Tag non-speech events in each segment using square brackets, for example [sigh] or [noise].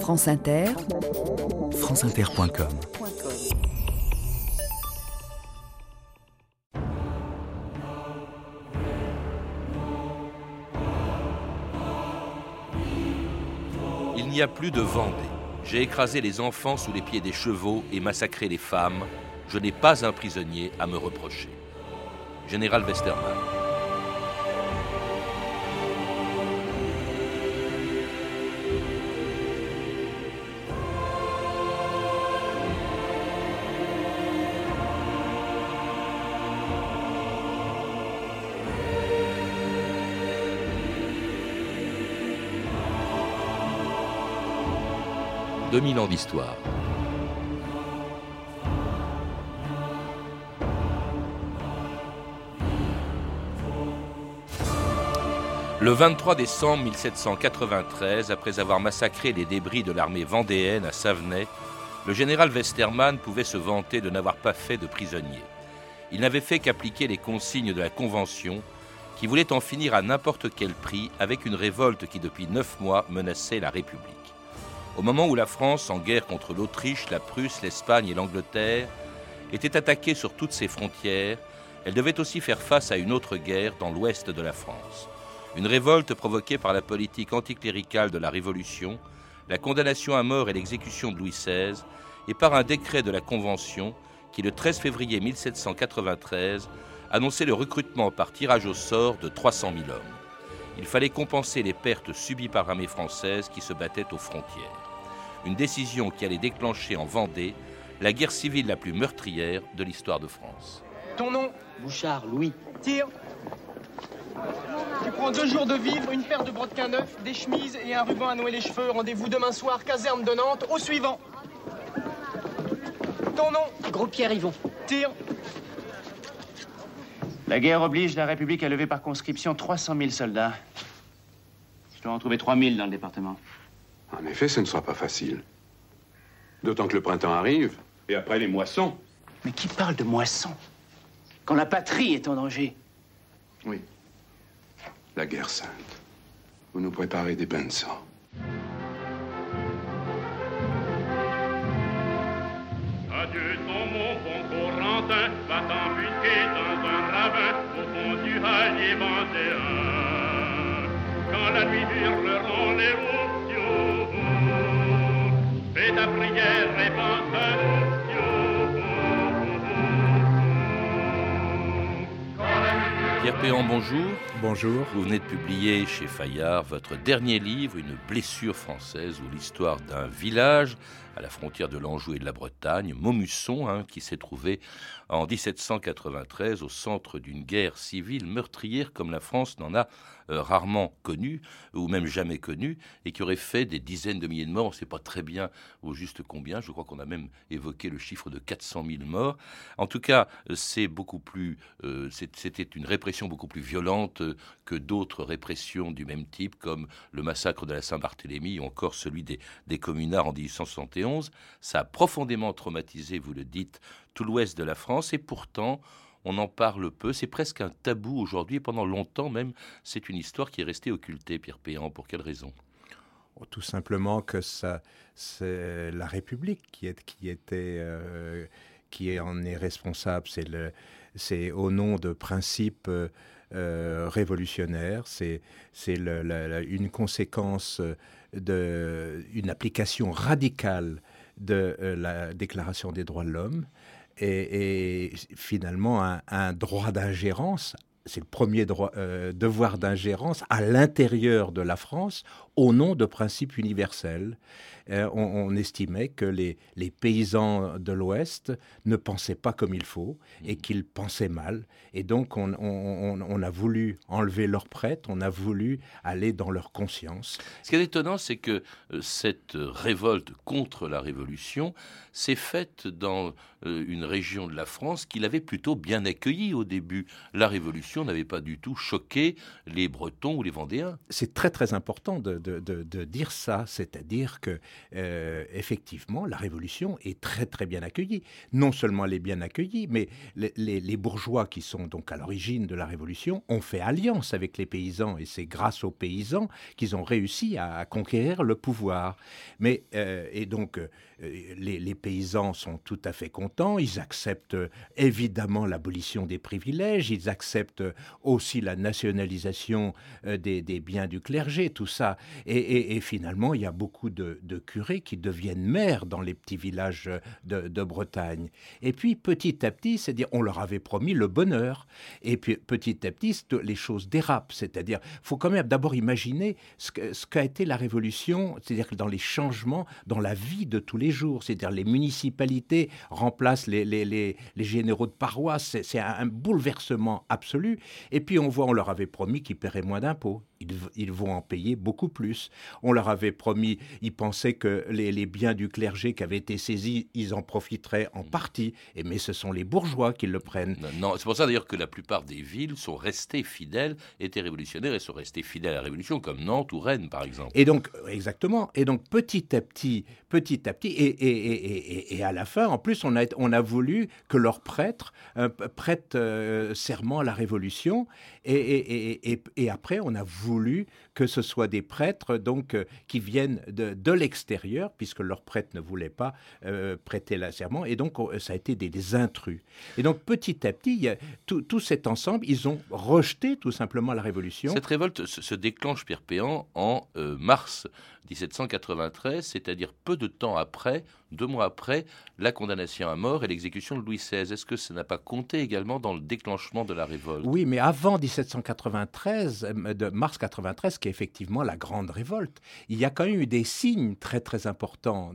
France Inter, franceinter.com Il n'y a plus de Vendée. J'ai écrasé les enfants sous les pieds des chevaux et massacré les femmes. Je n'ai pas un prisonnier à me reprocher. Général Westermann. « 2000 ans d'histoire. Le 23 décembre 1793, après avoir massacré les débris de l'armée vendéenne à Savenay, le général Westermann pouvait se vanter de n'avoir pas fait de prisonniers. Il n'avait fait qu'appliquer les consignes de la Convention, qui voulait en finir à n'importe quel prix avec une révolte qui depuis neuf mois menaçait la République. Au moment où la France, en guerre contre l'Autriche, la Prusse, l'Espagne et l'Angleterre, était attaquée sur toutes ses frontières, elle devait aussi faire face à une autre guerre dans l'ouest de la France. Une révolte provoquée par la politique anticléricale de la Révolution, la condamnation à mort et l'exécution de Louis XVI, et par un décret de la Convention qui, le 13 février 1793, annonçait le recrutement par tirage au sort de 300 000 hommes. Il fallait compenser les pertes subies par l'armée française qui se battait aux frontières. Une décision qui allait déclencher en Vendée la guerre civile la plus meurtrière de l'histoire de France. Ton nom Bouchard, Louis. Tire. Tu prends deux jours de vivre, une paire de brodequins neufs, des chemises et un ruban à nouer les cheveux. Rendez-vous demain soir, caserne de Nantes, au suivant. Ton nom Gros Pierre Yvon. Tire. La guerre oblige la République à lever par conscription 300 000 soldats. Je dois en trouver 3 000 dans le département. En effet, ce ne sera pas facile. D'autant que le printemps arrive, et après les moissons. Mais qui parle de moisson Quand la patrie est en danger? Oui. La guerre sainte. Vous nous préparez des bains de sang. Adieu ton mon bon Corentin, va t'embusquer dans un ravin au fond du hallier vendéen. Quand la nuit hurleront les ours, Pierre Péan, bonjour. Bonjour. Vous venez de publier chez Fayard votre dernier livre, Une blessure française, ou l'histoire d'un village à la frontière de l'Anjou et de la Bretagne, Maumusson, hein, qui s'est trouvé en 1793 au centre d'une guerre civile meurtrière comme la France n'en a euh, rarement connue, ou même jamais connue, et qui aurait fait des dizaines de milliers de morts. On ne sait pas très bien au juste combien. Je crois qu'on a même évoqué le chiffre de 400 000 morts. En tout cas, c'est beaucoup plus, euh, c'était une répression beaucoup plus violente euh, que d'autres répressions du même type, comme le massacre de la Saint-Barthélemy ou encore celui des, des communards en 1871. Ça a profondément traumatisé, vous le dites, tout l'ouest de la France, et pourtant, on en parle peu. C'est presque un tabou aujourd'hui. Pendant longtemps même, c'est une histoire qui est restée occultée, Pierre Péan. Pour quelle raison? Oh, Tout simplement que ça, c'est la République qui, est, qui était, euh, qui en est responsable. C'est le, c'est au nom de principes euh, euh, révolutionnaires. C'est, une conséquence de une application radicale de euh, la Déclaration des droits de l'homme et, finalement un droit d'ingérence. C'est le premier droit, euh, devoir d'ingérence à l'intérieur de la France au nom de principes universels. Euh, on, on estimait que les, les paysans de l'Ouest ne pensaient pas comme il faut et qu'ils pensaient mal. Et donc on, on- on- on a voulu enlever leur prêtre, on a voulu aller dans leur conscience. Ce qui est étonnant, c'est que euh, cette révolte contre la Révolution s'est faite dans une région de la France qui l'avait plutôt bien accueillie au début. La Révolution, n'avait pas du tout choqué les Bretons ou les Vendéens. C'est très très important de, dire ça, c'est-à-dire que euh, effectivement la révolution est très très bien accueillie. Non seulement elle est bien accueillie, mais les, bourgeois qui sont donc à l'origine de la révolution ont fait alliance avec les paysans et c'est grâce aux paysans qu'ils ont réussi à, à, conquérir le pouvoir. Mais euh, et donc euh, les, les, paysans sont tout à fait contents, ils acceptent euh, évidemment l'abolition des privilèges, ils acceptent aussi la nationalisation euh, des, biens du clergé, tout ça. Et, finalement, il y a beaucoup de, curés qui deviennent maires dans les petits villages de, Bretagne. Et puis petit à petit, c'est-à-dire on leur avait promis le bonheur. Et puis petit à petit, les choses dérapent. C'est-à-dire, faut quand même d'abord imaginer ce qu'a été la révolution, c'est-à-dire dans les changements dans la vie de tous les jours. C'est-à-dire les municipalités remplacent les, les, les, les généraux de paroisse. C'est un, un, bouleversement absolu. Et puis on voit, on leur avait promis qu'ils paieraient moins d'impôts. Ils, ils, vont en payer beaucoup plus. On leur avait promis, ils pensaient que les, les biens du clergé qui avaient été saisis, ils en profiteraient en partie. Et, mais ce sont les bourgeois qui le prennent. Non, non c'est pour ça d'ailleurs que la plupart des villes sont restées fidèles, étaient révolutionnaires et sont restées fidèles à la Révolution, comme Nantes ou Rennes par exemple. Et donc, exactement. Et donc petit à petit, petit à petit, et, à la fin, en plus, on a, on a voulu que leurs prêtres euh, prêtent euh, serment à la Révolution. Et, après, on a voulu que ce soit des prêtres donc euh, qui viennent de, de l'extérieur, puisque leurs prêtres ne voulaient pas euh, prêter le serment. Et donc, on, ça a été des, intrus. Et donc, petit à petit, tout, cet ensemble, ils ont rejeté tout simplement la Révolution. Cette révolte se, déclenche, Pierre Péan, en euh, mars 1793, c'est-à-dire peu de temps après, deux mois après, la condamnation à mort et l'exécution de Louis XVI. Est-ce que ça n'a pas compté également dans le déclenchement de la révolte? Oui, mais avant 1793, euh, de mars 93, qui est effectivement la grande révolte, il y a quand même eu des signes très très importants.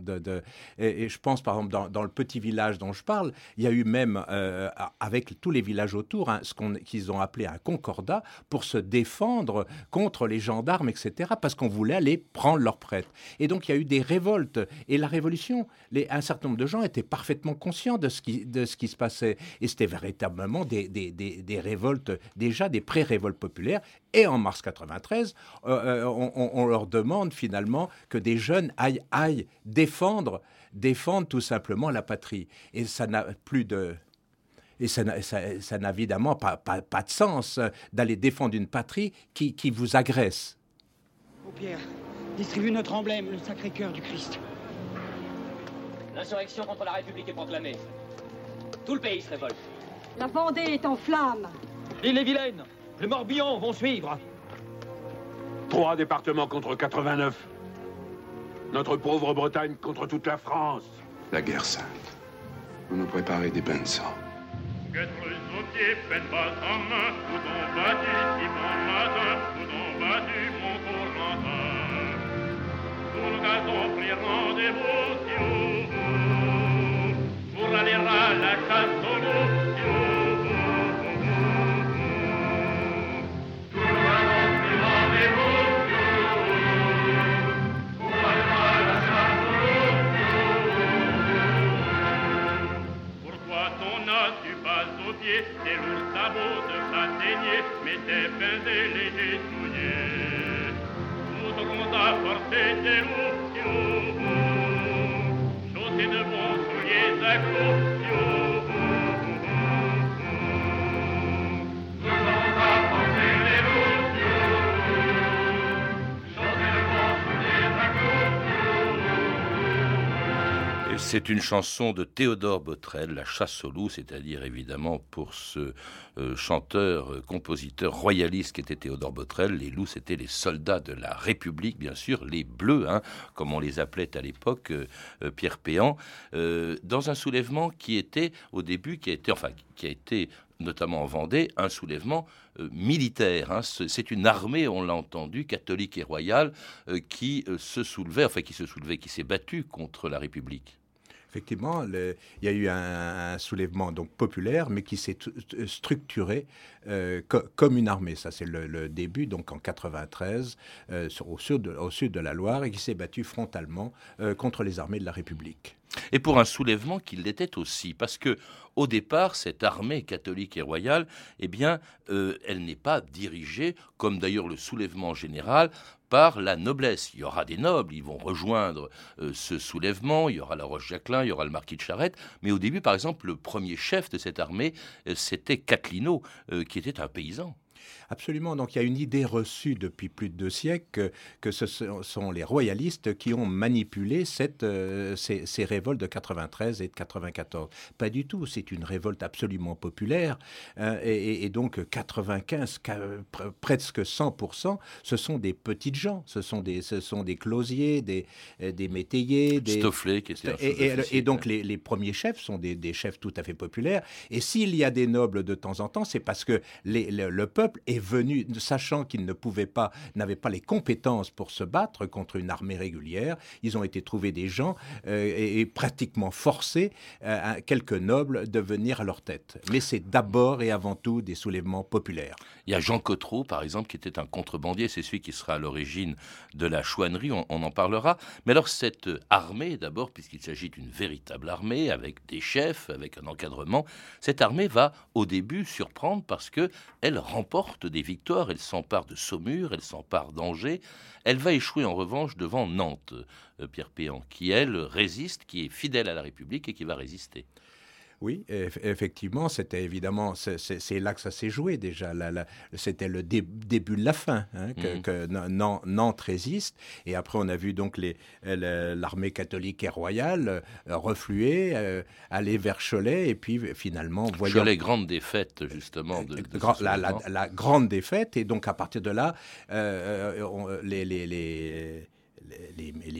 Et, je pense par exemple dans, le petit village dont je parle, il y a eu même euh, avec tous les villages autour hein, ce qu'ils qu ont appelé un concordat pour se défendre contre les gendarmes, etc. Parce qu'on voulait aller prendre leur prêtre. Et donc il y a eu des révoltes. Et la révolution, un certain nombre de gens étaient parfaitement conscients de ce qui, se passait. Et c'était véritablement des, révoltes, déjà des pré-révoltes populaires. Et en mars 93, euh, on, on, leur demande finalement que des jeunes aillent, défendre, défendre tout simplement la patrie. Et ça n'a plus de... Et ça n'a évidemment pas, de sens d'aller défendre une patrie qui, vous agresse. Oh Pierre, distribue notre emblème, le Sacré-Cœur du Christ. L'insurrection contre la République est proclamée. Tout le pays se révolte. La Vendée est en flammes. L'île est vilaine. Le Morbihan vont suivre. Trois départements contre 89. Notre pauvre Bretagne contre toute la France. La guerre sainte. Vous nous préparez des bains de sang. Rendez-vous si haut, pour aller à la chasse C'est une chanson de Théodore Botrel, La chasse au loup, c'est-à-dire évidemment pour ce euh, chanteur, euh, compositeur royaliste qui était Théodore Botrel, les loups c'était les soldats de la République, bien sûr, les bleus, hein, comme on les appelait à l'époque, euh, Pierre Péan, dans un soulèvement qui était au début, qui a été, enfin, qui a notamment en Vendée, un soulèvement militaire. Hein. C'est une armée, on l'a entendu, catholique et royale, qui se soulevait, enfin qui se soulevait, qui s'est battue contre la République. Effectivement, il y a eu un, soulèvement donc populaire, mais qui s'est structuré euh, co comme une armée. Ça, c'est le, début, donc en 93, euh, sur, au, sud de, au, sud de, la Loire, et qui s'est battu frontalement euh, contre les armées de la République. Et pour un soulèvement qui l'était aussi, parce que au départ, cette armée catholique et royale, eh bien, euh, elle n'est pas dirigée, comme d'ailleurs le soulèvement général, par la noblesse. Il y aura des nobles, ils vont rejoindre euh, ce soulèvement, il y aura la Roche-Jacquelin, il y aura le marquis de Charette, mais au début, par exemple, le premier chef de cette armée, euh, c'était Catlino, qui était un paysan. Absolument. Donc il y a une idée reçue depuis plus de deux siècles que, ce sont les royalistes qui ont manipulé cette, euh, ces, révoltes de 93 et de 94. Pas du tout. C'est une révolte absolument populaire. Hein, et, donc 95, presque 100%, ce sont des petites gens. Ce sont des, ce sont des closiers, des, des métayers. Des... Qui était et, et, donc les, premiers chefs sont des, chefs tout à fait populaires. Et s'il y a des nobles de temps en temps, c'est parce que le peuple est venu, sachant qu'ils ne pouvaient pas, n'avaient pas les compétences pour se battre contre une armée régulière. Ils ont été trouvés des gens euh, et, pratiquement forcés, euh, quelques nobles, de venir à leur tête. Mais c'est d'abord et avant tout des soulèvements populaires. Il y a Jean Cotreau, par exemple, qui était un contrebandier. C'est celui qui sera à l'origine de la chouannerie. On, on, en parlera. Mais alors cette armée, d'abord, puisqu'il s'agit d'une véritable armée avec des chefs, avec un encadrement, cette armée va au début surprendre parce que elle remporte des victoires, elle s'empare de Saumur, elle s'empare d'Angers, elle va échouer en revanche devant Nantes, euh, Pierre Péan, qui elle résiste, qui est fidèle à la République et qui va résister. Oui, effectivement, c'était évidemment, c'est là que ça s'est joué déjà. C'était le début de la fin, hein, que, mhm. Nantes résiste. Et après, on a vu donc l'armée catholique et royale euh, refluer, euh, aller vers Cholet, et puis finalement, voyant... Cholet, grande défaite, justement. De, la, grande défaite, et donc à partir de là, euh, les, les les,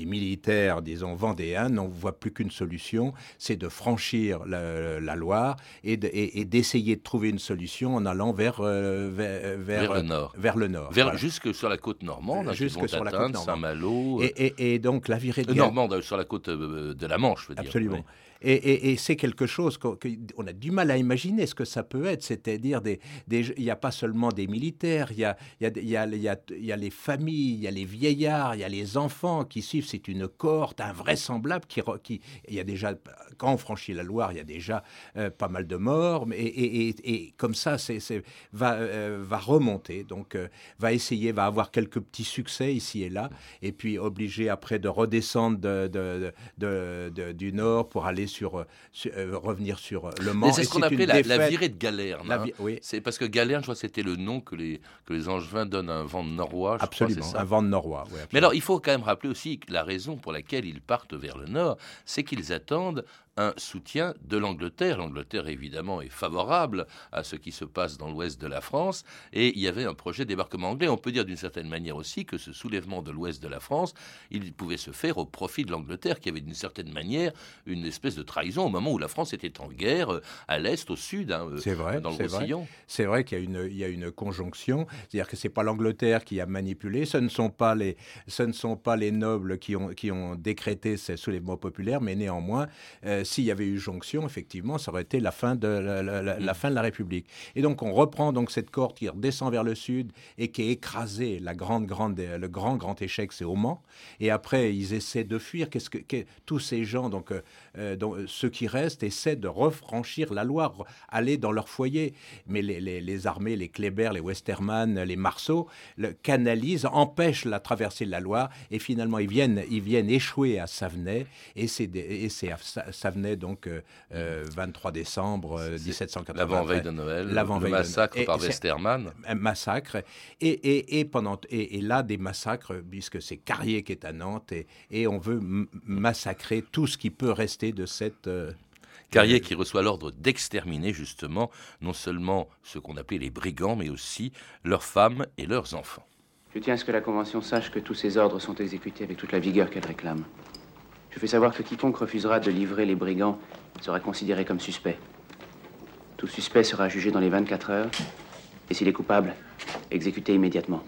militaires, disons, vendéens n'en voient plus qu'une solution, c'est de franchir la, Loire et d'essayer de, trouver une solution en allant vers, euh, vers, le nord. Vers le nord. Jusque sur la côte normande, hein, jusque sur la côte Saint-Malo. Et, donc la virée de Normande, sur la côte euh, de la Manche, je veux dire. Absolument. Et, c'est quelque chose qu'on a du mal à imaginer ce que ça peut être. C'est-à-dire, il n'y a pas seulement des militaires, il y a, les familles, il y a les vieillards, il y a les enfants qui suivent. C'est une cohorte invraisemblable qui, il y a déjà, quand on franchit la Loire, il y a déjà euh, pas mal de morts. Et, et comme ça, c'est, va, euh, va remonter. Donc, euh, va essayer, va avoir quelques petits succès ici et là. Et puis, obligé après de redescendre de, de, du nord pour aller sur, revenir sur le Mans. C'est ce qu'on appelait la, virée de Galerne. Hein. oui. C'est parce que Galerne, je crois, c'était le nom que les, que les Angevins donnent à un vent de norois. absolument, un vent de norois. Mais alors, il faut quand même rappeler aussi que la raison pour laquelle ils partent vers le nord, c'est qu'ils attendent un soutien de l'Angleterre. L'Angleterre, évidemment, est favorable à ce qui se passe dans l'ouest de la France, et il y avait un projet de débarquement anglais. On peut dire d'une certaine manière aussi que ce soulèvement de l'ouest de la France, il pouvait se faire au profit de l'Angleterre, qui avait d'une certaine manière une espèce de trahison au moment où la France était en guerre euh, à l'est, au sud, hein, euh, c'est vrai, dans le Roussillon. C'est vrai, qu'il y a une, il y a une conjonction, c'est-à-dire que c'est pas l'Angleterre qui a manipulé, ce ne sont pas les, ce ne sont pas les nobles qui ont, qui ont décrété ces soulèvements populaires, mais néanmoins, euh, s'il y avait eu jonction, effectivement, ça aurait été la fin de la, mm. fin de la République. Et donc on reprend donc cette corde qui redescend vers le sud et qui est écrasée. La grande, grande, le grand, grand échec, c'est au Mans. Et après, ils essaient de fuir. Qu'est-ce que, tous ces gens, donc, euh, euh, donc, ceux qui restent, essaient de refranchir la Loire, aller dans leur foyer. Mais les, les, armées, les Kléber, les Westermann, les Marceau, le canalisent, empêchent la traversée de la Loire. Et finalement, ils viennent, ils viennent échouer à Savenay. Et c'est, et c'est à Savenay donc 23 euh, décembre 1780. Euh, L'avant-veille de Noël, le massacre par Westermann. Un massacre. Et, et, et, pendant, et, là, des massacres, puisque c'est Carrier qui est à Nantes, et, on veut massacrer tout ce qui peut rester de cette... Euh, Carrier qui reçoit l'ordre d'exterminer justement non seulement ce qu'on appelait les brigands, mais aussi leurs femmes et leurs enfants. Je tiens à ce que la Convention sache que tous ces ordres sont exécutés avec toute la vigueur qu'elle réclame. Je fais savoir que quiconque refusera de livrer les brigands sera considéré comme suspect. Tout suspect sera jugé dans les 24 heures, et s'il est coupable, exécuté immédiatement.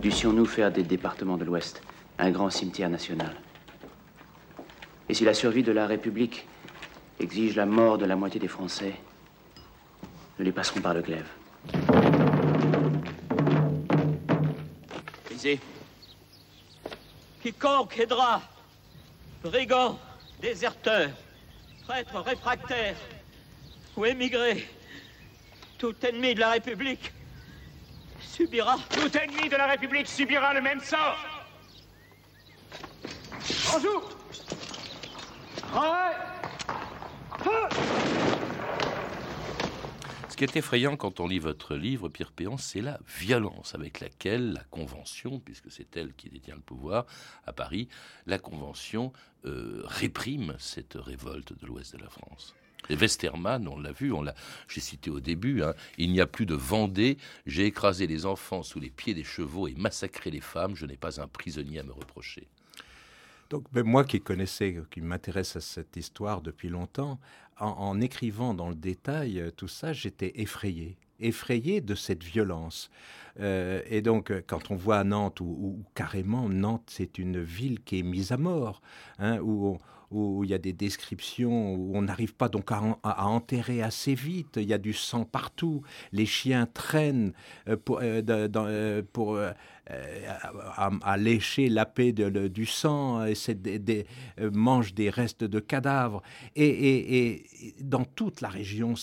Dussions-nous faire des départements de l'Ouest un grand cimetière national Et si la survie de la République exige la mort de la moitié des Français, nous les passerons par le glaive. Quiconque aidera Brigand déserteurs, prêtres réfractaires ou émigrés, tout ennemi de la République subira. Tout ennemi de la République subira le même sort. Bonjour qui est effrayant quand on lit votre livre, Pierre Péan, c'est la violence avec laquelle la Convention, puisque c'est elle qui détient le pouvoir à Paris, la Convention euh, réprime cette révolte de l'ouest de la France. Et Westermann, on l'a vu, on l'a, j'ai cité au début, hein, il n'y a plus de Vendée, j'ai écrasé les enfants sous les pieds des chevaux et massacré les femmes, je n'ai pas un prisonnier à me reprocher. Donc, ben, moi qui connaissais, qui m'intéresse à cette histoire depuis longtemps, en, en écrivant dans le détail euh, tout ça, j'étais effrayé effrayé de cette violence. Euh, et donc, euh, quand on voit Nantes, où carrément Nantes, c'est une ville qui est mise à mort, hein, où, on- où il y a des descriptions où on n'arrive pas donc à, en- à enterrer assez vite, il y a du sang partout, les chiens traînent euh, pour, euh, dans, euh, pour euh, à, à lécher la paix de- le- du sang, essaie des, des- euh, mange des restes de cadavres. Et, et- et dans toute la région,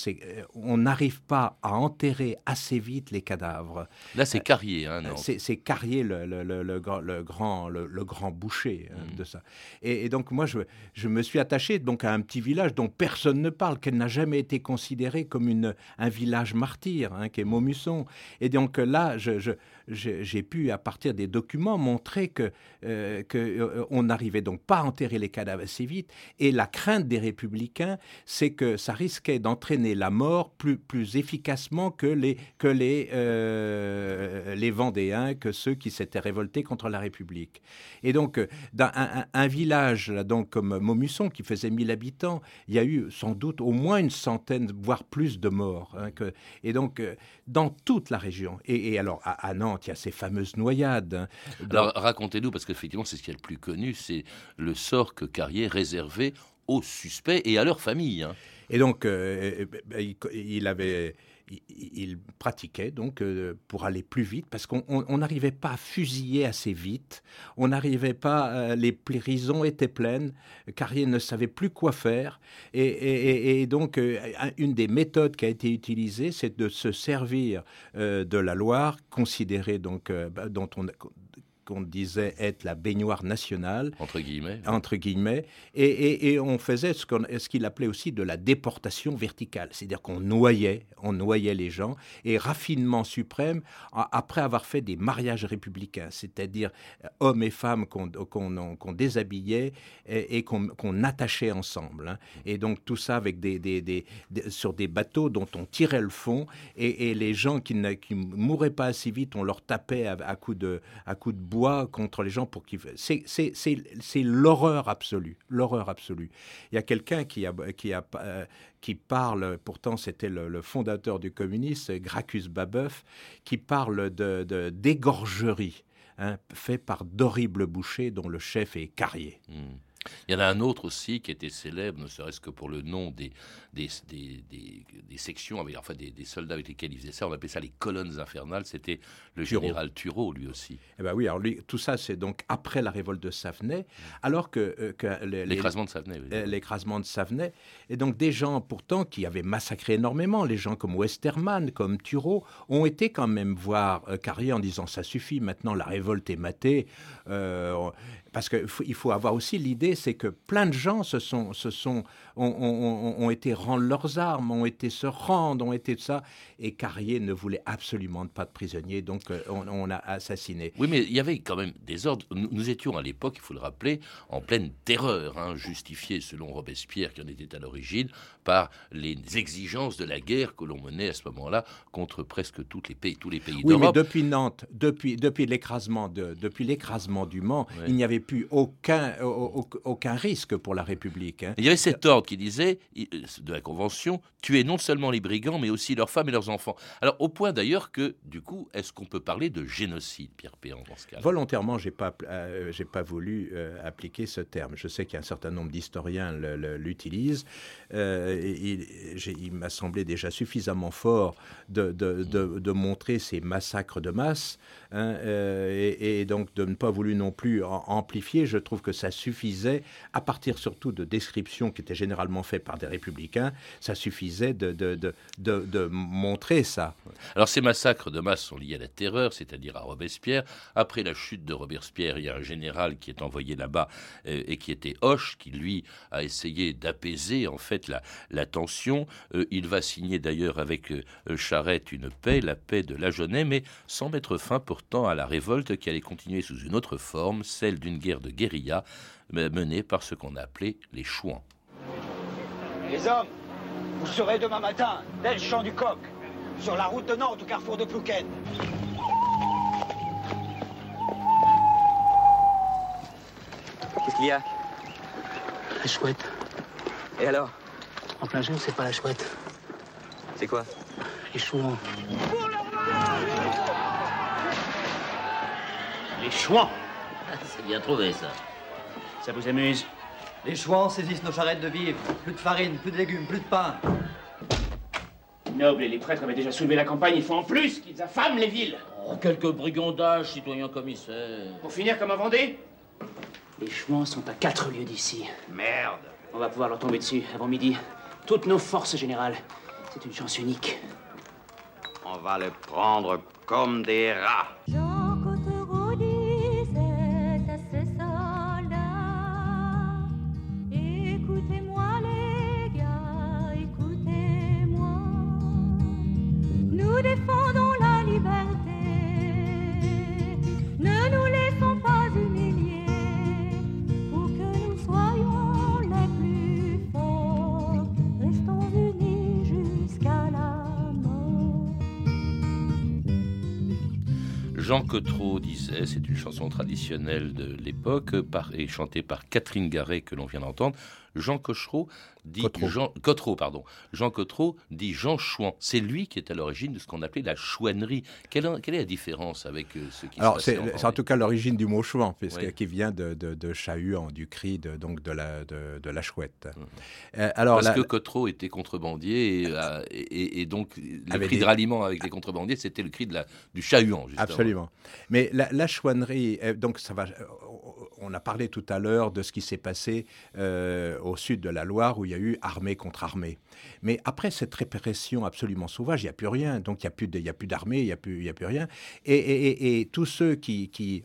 on n'arrive pas à enterrer assez vite les cadavres. Là, c'est Carrier, hein. C'est, Carrier, le, le- le- le grand- le boucher hein, Mm. de ça. Et, et donc moi, je, je me suis attaché donc à un petit village dont personne ne parle, qui n'a jamais été considéré comme une, un village martyr, hein, qui est Maumusson. Et donc là, je- j'ai pu, à partir des documents, montrer que, euh, euh, n'arrivait donc pas à enterrer les cadavres assez vite. Et la crainte des républicains, c'est que ça risquait d'entraîner la mort plus, plus efficacement que les, que les, euh, les Vendéens, que ceux qui s'étaient révoltés contre la République. Et donc, euh, dans un, village là, donc, comme Maumusson, qui faisait 1000 habitants, il y a eu sans doute au moins une centaine, voire plus de morts. hein, et donc, dans toute la région. Et, et alors, à, à Nantes, il y a ces fameuses noyades. hein. Alors racontez-nous, parce qu'effectivement, c'est ce qui est le plus connu, c'est le sort que Carrier réservait aux suspects et à leurs familles. hein. Et donc, euh, euh, il, il avait, il, pratiquait donc euh, pour aller plus vite parce qu'on on- on n'arrivait pas à fusiller assez vite. On n'arrivait pas, euh, les prisons étaient pleines. Carrier ne savait plus quoi faire. Et, donc, euh, un- une des méthodes qui a été utilisée, c'est de se servir de la Loire, considérée donc, bah, dont on qu'on disait être la baignoire nationale. Entre guillemets. Entre guillemets. Et, et- et on faisait ce qu'on- ce qu'il appelait aussi de la déportation verticale. C'est-à-dire qu'on noyait, on noyait les gens. Et raffinement suprême, après avoir fait des mariages républicains, c'est-à-dire euh, hommes et femmes qu'on déshabillait et, et qu'on qu'on attachait ensemble. hein. Et donc tout ça avec des, des- des- des- sur des bateaux dont on tirait le fond. Et, les gens qui ne qui mouraient pas assez vite, on leur tapait à, à coups de, à coups de contre les gens pour qu'ils. C'est- l'horreur absolue. L'horreur absolue. Il y a quelqu'un qui, euh, qui parle, pourtant c'était le, le fondateur du communisme, Gracchus Babeuf, qui parle de, de- d'égorgerie hein, fait par d'horribles bouchers dont le chef est Carrier. Hmm. Il y en a un autre aussi qui était célèbre, ne serait-ce que pour le nom des, des, des, des- des sections, avec, enfin des, des soldats avec lesquels il faisait ça. On appelait ça les colonnes infernales. C'était le Thureau. général Thureau, lui aussi. Eh ben oui, alors lui, tout ça, c'est donc après la révolte de Savenay, alors que, euh, que L'écrasement de Savenay. oui. l'écrasement de Savenay, et donc des gens pourtant qui avaient massacré énormément, les gens comme Westermann, comme Thureau, ont été quand même voir euh, Carrier en disant ça suffit, maintenant la révolte est matée, Euh, parce qu'il faut, il faut avoir aussi l'idée, c'est que plein de gens se sont, se sont, ont, ont- ont- ont été rendre leurs armes, ont été se rendre, ont été de ça, et Carrier ne voulait absolument pas de prisonniers, donc euh, on, on a assassiné. Oui, mais il y avait quand même des ordres. Nous, nous étions à l'époque, il faut le rappeler, en pleine terreur, hein, justifiée selon Robespierre, qui en était à l'origine, par les exigences de la guerre que l'on menait à ce moment-là contre presque toutes les pays, tous les pays Oui, mais d'Europe. depuis Nantes, depuis, depuis l'écrasement de, depuis l'écrasement du Mans, Ouais. il n'y avait plus aucun, au- au- aucun risque pour la République. hein. Il y avait cet ordre qui disait, i- de la Convention, tuer non seulement les brigands, mais aussi leurs femmes et leurs enfants. Alors, au point d'ailleurs que, du coup, est-ce qu'on peut parler de génocide, Pierre Péan, dans ce cas Volontairement, j'ai pas, euh, pas voulu euh, appliquer ce terme. Je sais qu'il y a un certain nombre d'historiens l'utilisent. Euh, il m'a semblé déjà suffisamment fort de, de- de- de montrer ces massacres de masse, hein, euh, et, et donc de ne pas voulu non plus amplifier. Je trouve que ça suffisait, à partir surtout de descriptions qui étaient généralement faites par des républicains, ça suffisait de, de, de, de montrer ça. Alors ces massacres de masse sont liés à la terreur, c'est-à-dire à Robespierre. Après la chute de Robespierre, il y a un général qui est envoyé là-bas euh, et qui était Hoche, qui lui a essayé d'apaiser en fait la, la tension. Euh, il va signer d'ailleurs avec euh, Charette une paix, la paix de la Lagenet, mais sans mettre fin pourtant à la révolte qui allait continuer sous une autre forme, celle d'une guerre de guérilla menée par ce qu'on appelait les Chouans. Les hommes, vous serez demain matin dès le champ du coq, sur la route de Nantes au carrefour de Plouquet. Qu'est-ce qu'il y a? La chouette. Et alors? En plein jour, c'est pas la chouette. C'est quoi? Les chouans. Les chouans C'est bien trouvé, ça. Ça vous amuse Les chouans saisissent nos charrettes de vivres. Plus de farine, plus de légumes, plus de pain. Les nobles et les prêtres avaient déjà soulevé la campagne. Il faut en plus qu'ils affament les villes. Oh, quelques brigandages, citoyen commissaire. Pour finir comme en Vendée Les chouans sont à quatre lieues d'ici. Merde. On va pouvoir leur tomber dessus avant midi. Toutes nos forces générales. C'est une chance unique. On va les prendre comme des rats. Jean Cotreau disait, c'est une chanson traditionnelle de l'époque, par, et chantée par Catherine Garret que l'on vient d'entendre. Jean Cochereau dit Cotreau. Jean Cotreau, pardon. Jean Cotreau dit Jean Chouan. C'est lui qui est à l'origine de ce qu'on appelait la chouannerie. Quelle, quelle est la différence avec euh, ce qui Alors, se c'est en tout cas l'origine du mot chouan, puisque, Oui. qui vient de, de, de Chahuan, du cri de, donc de la, de, de la chouette. Mmh. Euh, alors, Parce la- que Cotreau était contrebandier et, euh, et- et donc le cri des- de ralliement avec les contrebandiers, c'était le cri de la, du chahuan. Justement. Absolument. Mais la, chouannerie, euh, donc ça va. euh, On a parlé tout à l'heure de ce qui s'est passé euh, au sud de la Loire, où il y a eu armée contre armée. Mais après cette répression absolument sauvage, il n'y a plus rien. Donc il n'y a plus d'armée, il n'y a plus, rien. Et, tous ceux qui,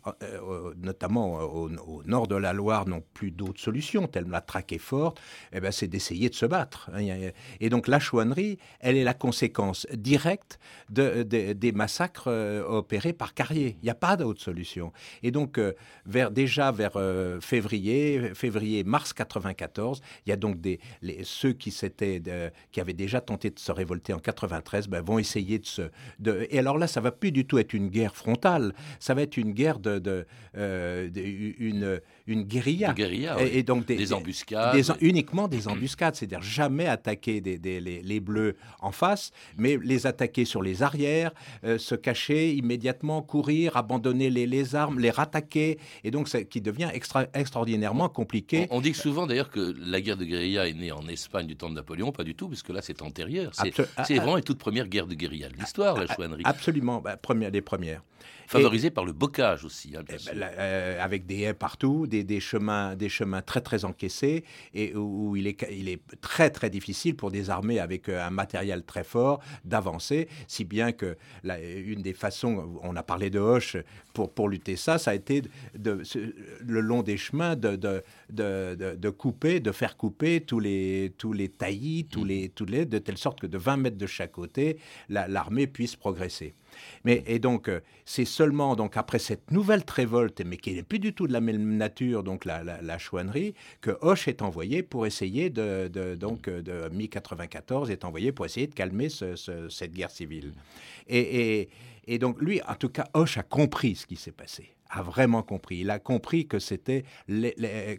notamment au, nord de la Loire, n'ont plus d'autre solution, tellement la traque est forte, eh ben, c'est d'essayer de se battre. hein. Et donc la chouannerie, elle est la conséquence directe de- de- des massacres opérés par Carrier. Il n'y a pas d'autre solution. Et donc, euh, vers, déjà vers euh, février, février-mars 94, il y a donc des, les- ceux qui, s'étaient, euh, qui avaient déjà tenté de se révolter en 93 ben, vont essayer de se... De, et alors là, ça va plus du tout être une guerre frontale, ça va être une guerre de... de, de- une, une guérilla. Et, oui. et donc des, Des embuscades. des en- uniquement des [clears throat] embuscades, c'est-à-dire jamais attaquer des, les, les bleus en face, mais les attaquer sur les arrières, se cacher immédiatement, courir, abandonner les, les armes, les rattaquer, et donc ça, qui devient extra- extraordinairement compliqué. On, on dit souvent d'ailleurs que la guerre de guérilla est née en Espagne du temps de Napoléon, pas du tout, parce que là c'est antérieur. C'est Absol- c'est ah, vraiment la toute première guerre de guérilla de l'histoire, la chouannerie. Absolument, bah, première, des premières. Favorisée par le bocage aussi. hein, sûr. Là, euh, avec des haies partout, des, des chemins, des chemins très très encaissés et où, où il, est, il est très très difficile pour des armées avec euh, un matériel très fort d'avancer, si bien que la- une des façons, on a parlé de Hoche, pour, pour lutter ça, ça a été de, de- ce- le long des chemins de, de, de, couper, de faire couper tous les, tous les taillis, tous les, tous les, de telle sorte que de 20 mètres de chaque côté, la- l'armée puisse progresser. Mais, et donc, euh, c'est seulement donc, après cette nouvelle révolte, mais qui n'est plus du tout de la même nature, donc la, chouannerie, que Hoche est envoyé pour essayer de, donc, euh, de mi-94, est envoyé pour essayer de calmer ce- ce- cette guerre civile. Et- et donc, lui, en tout cas, Hoche a compris ce qui s'est passé a vraiment compris. Il a compris que c'était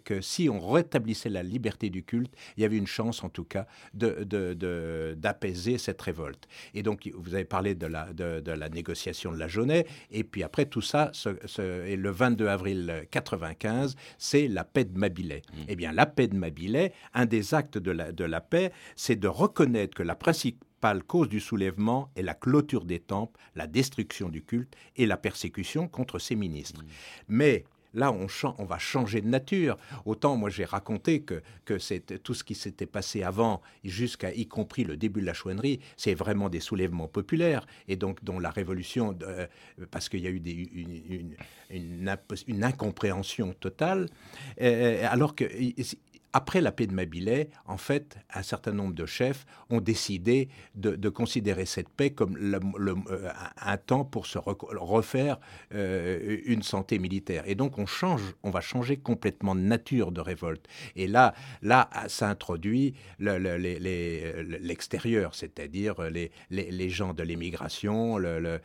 que si on rétablissait la liberté du culte, il y avait une chance en tout cas de, de- de- d'apaiser cette révolte. Et donc vous avez parlé de la, de, la négociation de la Jaunet, et puis après tout ça, ce- ce- et le 22 avril 95, c'est la paix de Mabilais. Eh bien la paix de Mabilais, un des actes de la, de la paix, c'est de reconnaître que la principale cause du soulèvement est la clôture des temples, la destruction du culte et la persécution contre ses ministres. Mais là, on, on, va changer de nature. Autant, moi, j'ai raconté que, que tout ce qui s'était passé avant, jusqu'à y compris le début de la chouannerie, c'est vraiment des soulèvements populaires, et donc dont la révolution, euh, parce qu'il y a eu des, une, une, une, incompréhension totale, euh, alors que après la paix de Mabilais, en fait, un certain nombre de chefs ont décidé de, considérer cette paix comme le, euh, un temps pour se refaire euh, une santé militaire. Et donc on change, on va changer complètement de nature de révolte. Et là, là, s'introduit l'extérieur, c'est-à-dire les, les, gens de l'émigration, les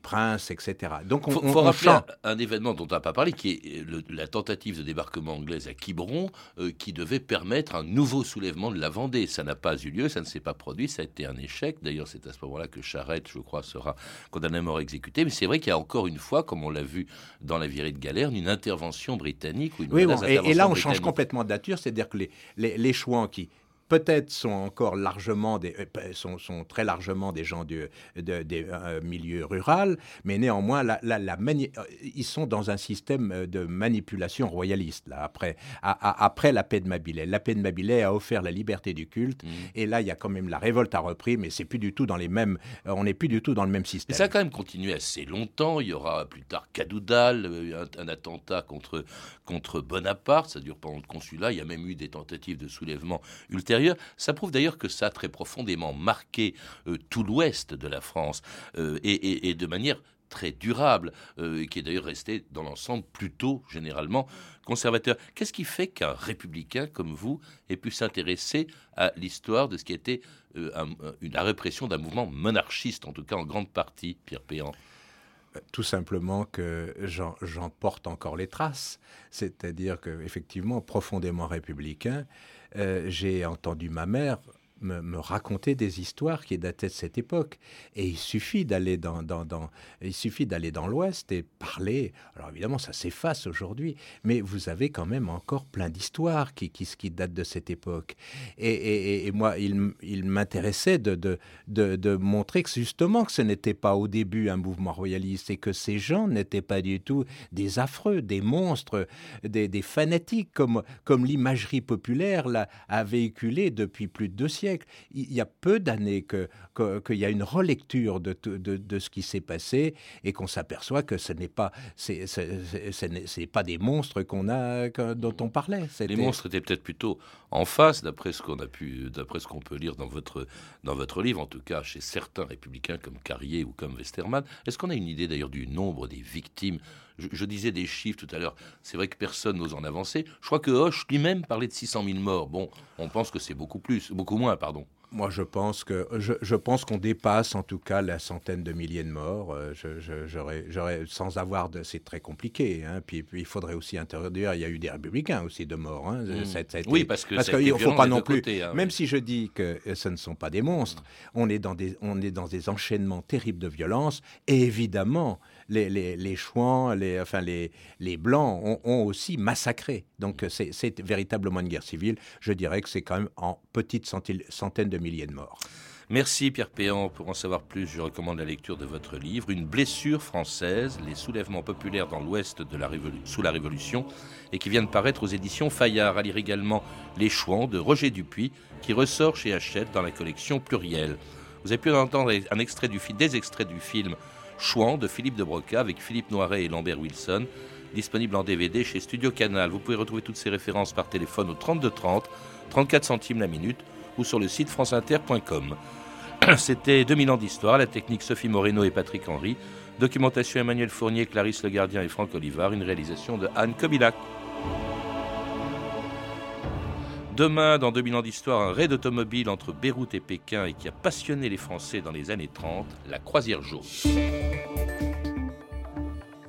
princes, etc. Donc on, faut, faut rappeler un, un, événement dont on n'a pas parlé, qui est la tentative de débarquement anglais à Quiberon, euh, qui devait permettre un nouveau soulèvement de la Vendée. Ça n'a pas eu lieu, ça ne s'est pas produit, ça a été un échec. D'ailleurs, c'est à ce moment-là que Charette, je crois, sera condamné à mort exécuté. Mais c'est vrai qu'il y a encore une fois, comme on l'a vu dans la virée de Galerne, une intervention britannique. Ou une oui, et, là, on change complètement de nature, c'est-à-dire que les, les, les Chouans qui peut-être sont encore largement des, euh, sont, sont très largement des gens du, de, des euh, milieux ruraux, mais néanmoins, la, la, la euh, ils sont dans un système de manipulation royaliste. Là, après, après la paix de Mabilais, la paix de Mabilais a offert la liberté du culte, mmh. et là, il y a quand même la révolte a repris, mais c'est plus du tout dans les mêmes, on n'est plus du tout dans le même système. ça a quand même continué assez longtemps. Il y aura plus tard Cadoudal, un, un attentat contre contre Bonaparte, ça dure pendant le consulat. Il y a même eu des tentatives de soulèvement ultérieures ça prouve d'ailleurs que ça a très profondément marqué euh, tout l'ouest de la France euh, et, de manière très durable, euh, qui est d'ailleurs resté dans l'ensemble plutôt généralement conservateur. Qu'est-ce qui fait qu'un républicain comme vous ait pu s'intéresser à l'histoire de ce qui était la répression d'un mouvement monarchiste, en tout cas en grande partie, Pierre Péan? Tout simplement que j'en porte encore les traces, c'est-à-dire que effectivement profondément républicain, euh, j'ai entendu ma mère me, raconter des histoires qui dataient de cette époque. Et il suffit d'aller dans, dans, dans, il suffit d'aller dans l'Ouest et parler. Alors évidemment, ça s'efface aujourd'hui, mais vous avez quand même encore plein d'histoires qui, qui, qui datent de cette époque. Et, et, moi, il, il m'intéressait de, de, de, de, montrer que justement que ce n'était pas au début un mouvement royaliste et que ces gens n'étaient pas du tout des affreux, des monstres, des, des fanatiques comme, comme l'imagerie populaire l'a, a véhiculé depuis plus de deux siècles il y a peu d'années qu'il que, y a une relecture de, de, ce qui s'est passé et qu'on s'aperçoit que ce n'est pas, c'est, c'est, pas des monstres qu'on a, dont on parlait. Les monstres étaient peut-être plutôt en face, d'après ce qu'on a pu, d'après ce qu'on peut lire dans votre, dans votre livre, en tout cas chez certains républicains comme Carrier ou comme Westermann. Est-ce qu'on a une idée d'ailleurs du nombre des victimes? Je, disais des chiffres tout à l'heure. C'est vrai que personne n'ose en avancer. Je crois que Hoche lui-même parlait de 600 000 morts. Bon, on pense que c'est beaucoup plus, beaucoup moins, pardon. Moi, je pense que je, pense qu'on dépasse en tout cas la centaine de milliers de morts. Euh, j'aurais, sans avoir de, c'est très compliqué. Hein. Puis, il faudrait aussi introduire. Il y a eu des républicains aussi de morts. Hein. Mmh. oui, parce que parce qu'il ne faut pas non plus. Hein, même si je dis que ce ne sont pas des monstres, on est dans des on est dans des enchaînements terribles de violence. Et évidemment, les, Chouans, les, enfin les, Blancs ont, aussi massacré. Donc c'est véritablement une guerre civile. Je dirais que c'est quand même en petites centaines de milliers de morts. Merci Pierre Péan. Pour en savoir plus, je recommande la lecture de votre livre, Une blessure française, les soulèvements populaires dans l'Ouest sous la Révolution, et qui vient de paraître aux éditions Fayard. À lire également Les Chouans de Roger Dupuis, qui ressort chez Hachette dans la collection Pluriel. Vous avez pu entendre un extrait du, des extraits du film Chouan de Philippe de Broca avec Philippe Noiret et Lambert Wilson, disponible en DVD chez Studio Canal. Vous pouvez retrouver toutes ces références par téléphone au 32 30, 34 centimes la minute ou sur le site franceinter.com. [clears throat] C'était 2000 ans d'histoire, la technique Sophie Moreno et Patrick Henry, documentation Emmanuel Fournier, Clarisse Le Gardien et Franck Olivard, une réalisation de Anne Kobilac. Demain, dans 2000 ans d'histoire, un raid automobile entre Beyrouth et Pékin et qui a passionné les Français dans les années 30, la croisière jaune.